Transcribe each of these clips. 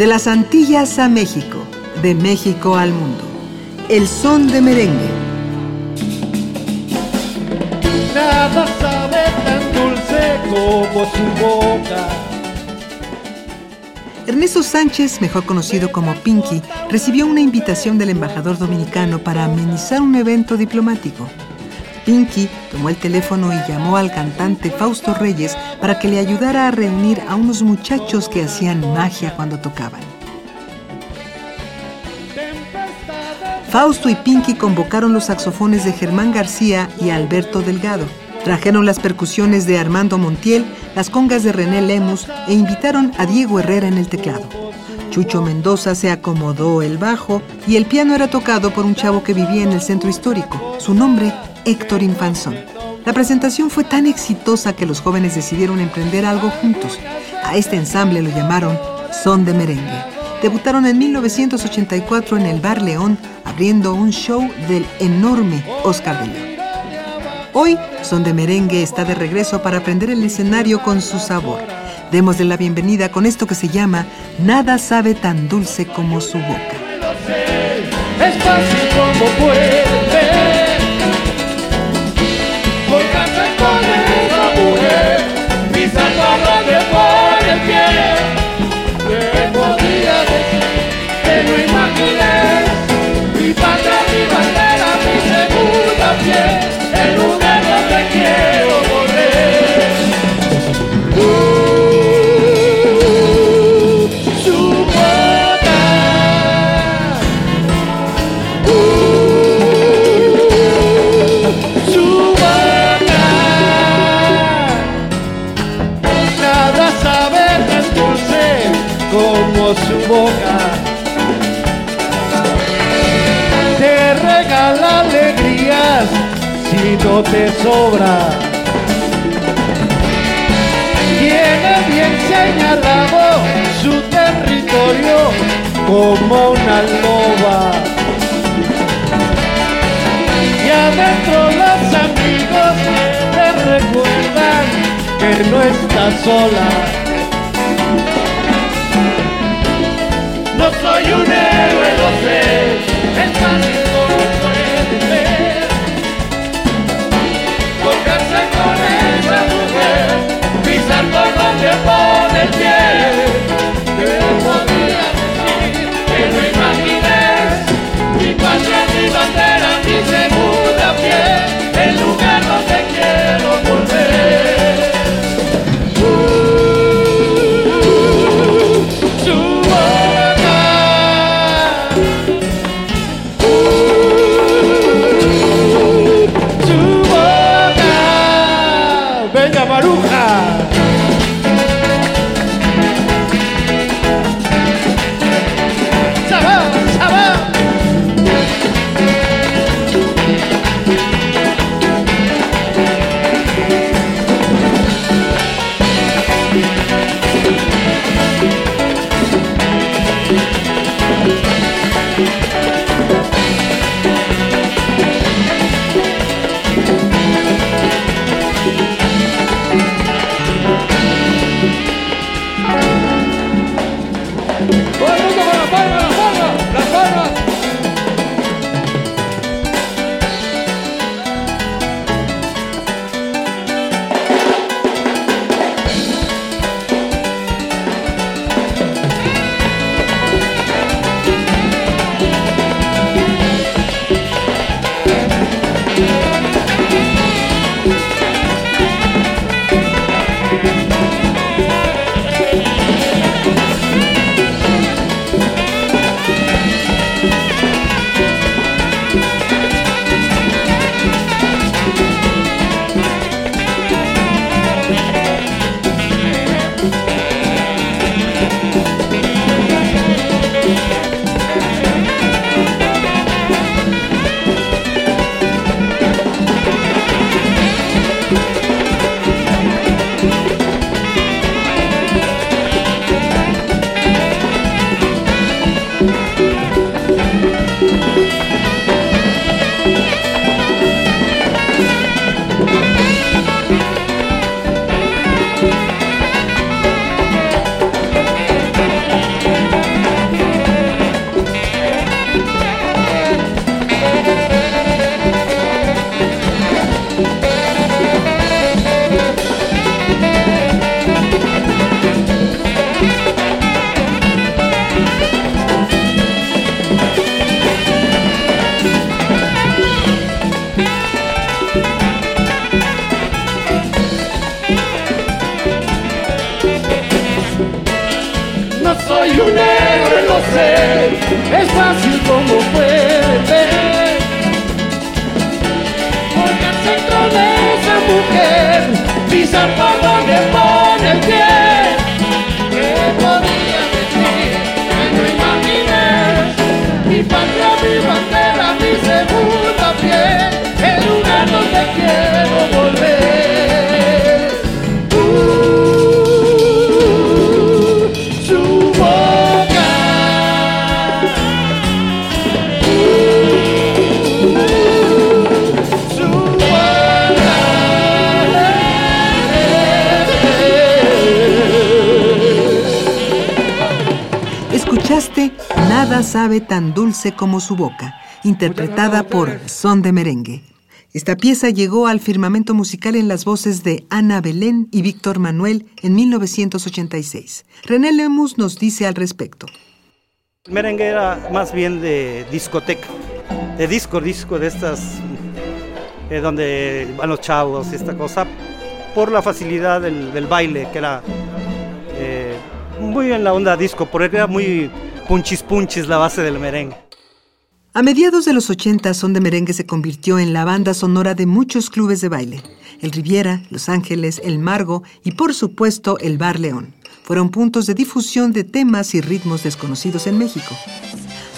De las Antillas a México, de México al mundo. El son de merengue. Nada sabe tan dulce como su boca. Ernesto Sánchez, mejor conocido como Pinky, recibió una invitación del embajador dominicano para amenizar un evento diplomático. Pinky tomó el teléfono y llamó al cantante Fausto Reyes para que le ayudara a reunir a unos muchachos que hacían magia cuando tocaban. Fausto y Pinky convocaron los saxofones de Germán García y Alberto Delgado. Trajeron las percusiones de Armando Montiel, las congas de René Lemus e invitaron a Diego Herrera en el teclado. Chucho Mendoza se acomodó el bajo y el piano era tocado por un chavo que vivía en el centro histórico. Su nombre Héctor Infanzón. La presentación fue tan exitosa que los jóvenes decidieron emprender algo juntos. A este ensamble lo llamaron Son de Merengue. Debutaron en 1984 en el Bar León, abriendo un show del enorme Oscar de León. Hoy Son de Merengue está de regreso para aprender el escenario con su sabor. Démosle la bienvenida con esto que se llama Nada sabe tan dulce como su boca. Es como puede no te sobra. Tiene bien señalado su territorio como una loba. Y adentro los amigos te recuerdan que no estás sola. Soy un héroe, lo sé, sabe tan dulce como su boca, interpretada por Son de Merengue. Esta pieza llegó al firmamento musical en las voces de Ana Belén y Víctor Manuel en 1986. René Lemus nos dice al respecto. El merengue era más bien de discoteca, de disco, disco de estas, eh, donde van los chavos y esta cosa, por la facilidad del, baile, que era eh, muy en la onda disco, porque era muy punchis punchis la base del merengue. A mediados de los 80, Son de Merengue se convirtió en la banda sonora de muchos clubes de baile. El Riviera, Los Ángeles, El Margo y por supuesto el Bar León. Fueron puntos de difusión de temas y ritmos desconocidos en México.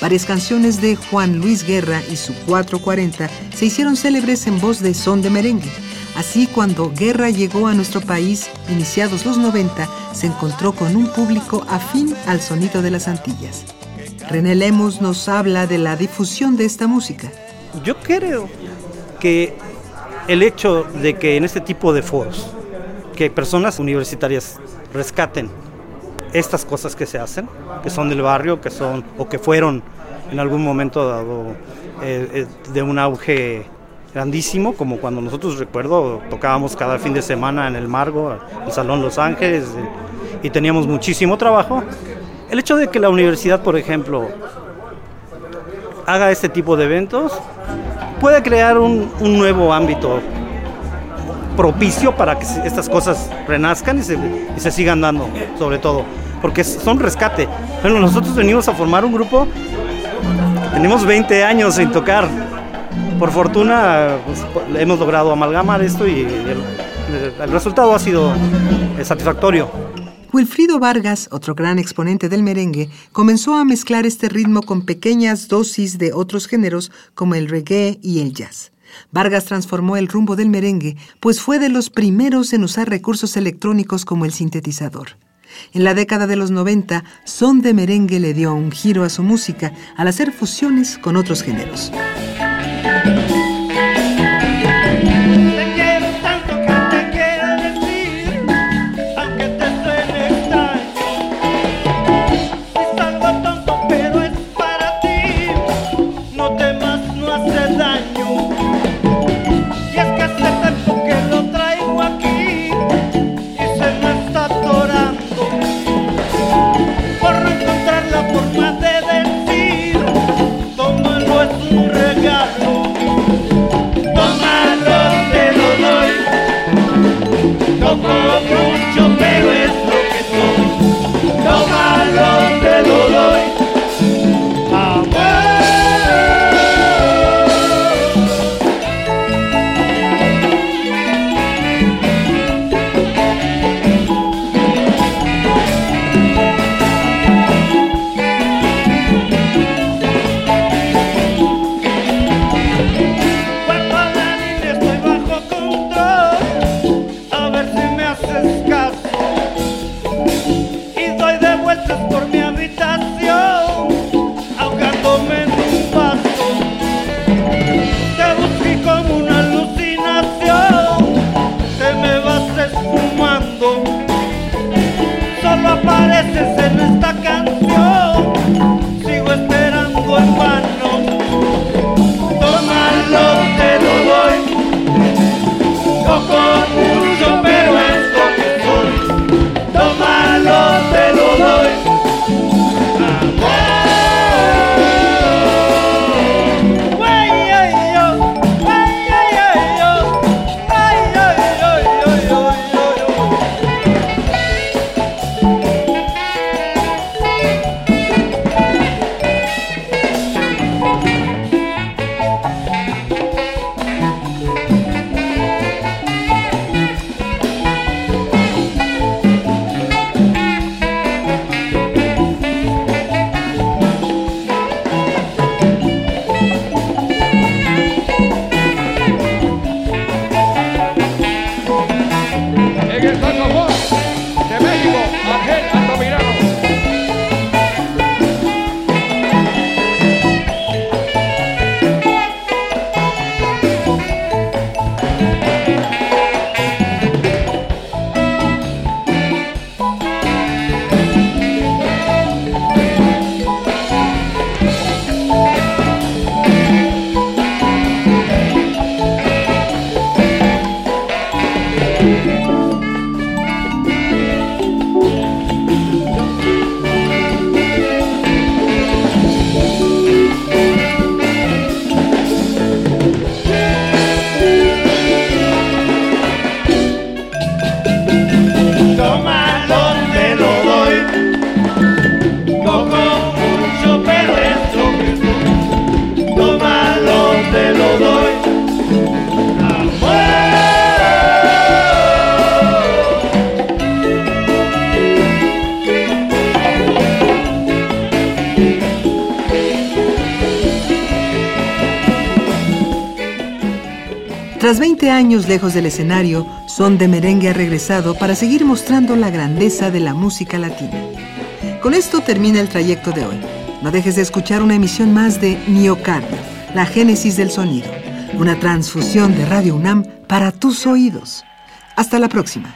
Varias canciones de Juan Luis Guerra y su 440 se hicieron célebres en voz de Son de Merengue. Así, cuando Guerra llegó a nuestro país, iniciados los 90, se encontró con un público afín al sonido de las Antillas. René Lemus nos habla de la difusión de esta música. Yo creo que el hecho de que en este tipo de foros, que personas universitarias rescaten estas cosas que se hacen, que son del barrio, que son o que fueron en algún momento dado eh, eh, de un auge grandísimo, como cuando nosotros recuerdo tocábamos cada fin de semana en el Margo, el Salón Los Ángeles, y teníamos muchísimo trabajo. El hecho de que la universidad, por ejemplo, haga este tipo de eventos, puede crear un, nuevo ámbito propicio para que estas cosas renazcan y se, y se sigan dando, sobre todo, porque son rescate. Bueno, nosotros venimos a formar un grupo, tenemos 20 años sin tocar, por fortuna pues, hemos logrado amalgamar esto y el, resultado ha sido satisfactorio. Wilfrido Vargas, otro gran exponente del merengue, comenzó a mezclar este ritmo con pequeñas dosis de otros géneros como el reggae y el jazz. Vargas transformó el rumbo del merengue, pues fue de los primeros en usar recursos electrónicos como el sintetizador. En la década de los 90, Son de Merengue le dio un giro a su música al hacer fusiones con otros géneros. Tras 20 años lejos del escenario, Son de Merengue ha regresado para seguir mostrando la grandeza de la música latina. Con esto termina el trayecto de hoy. No dejes de escuchar una emisión más de Miocardio, la génesis del sonido, una transfusión de Radio UNAM para tus oídos. Hasta la próxima.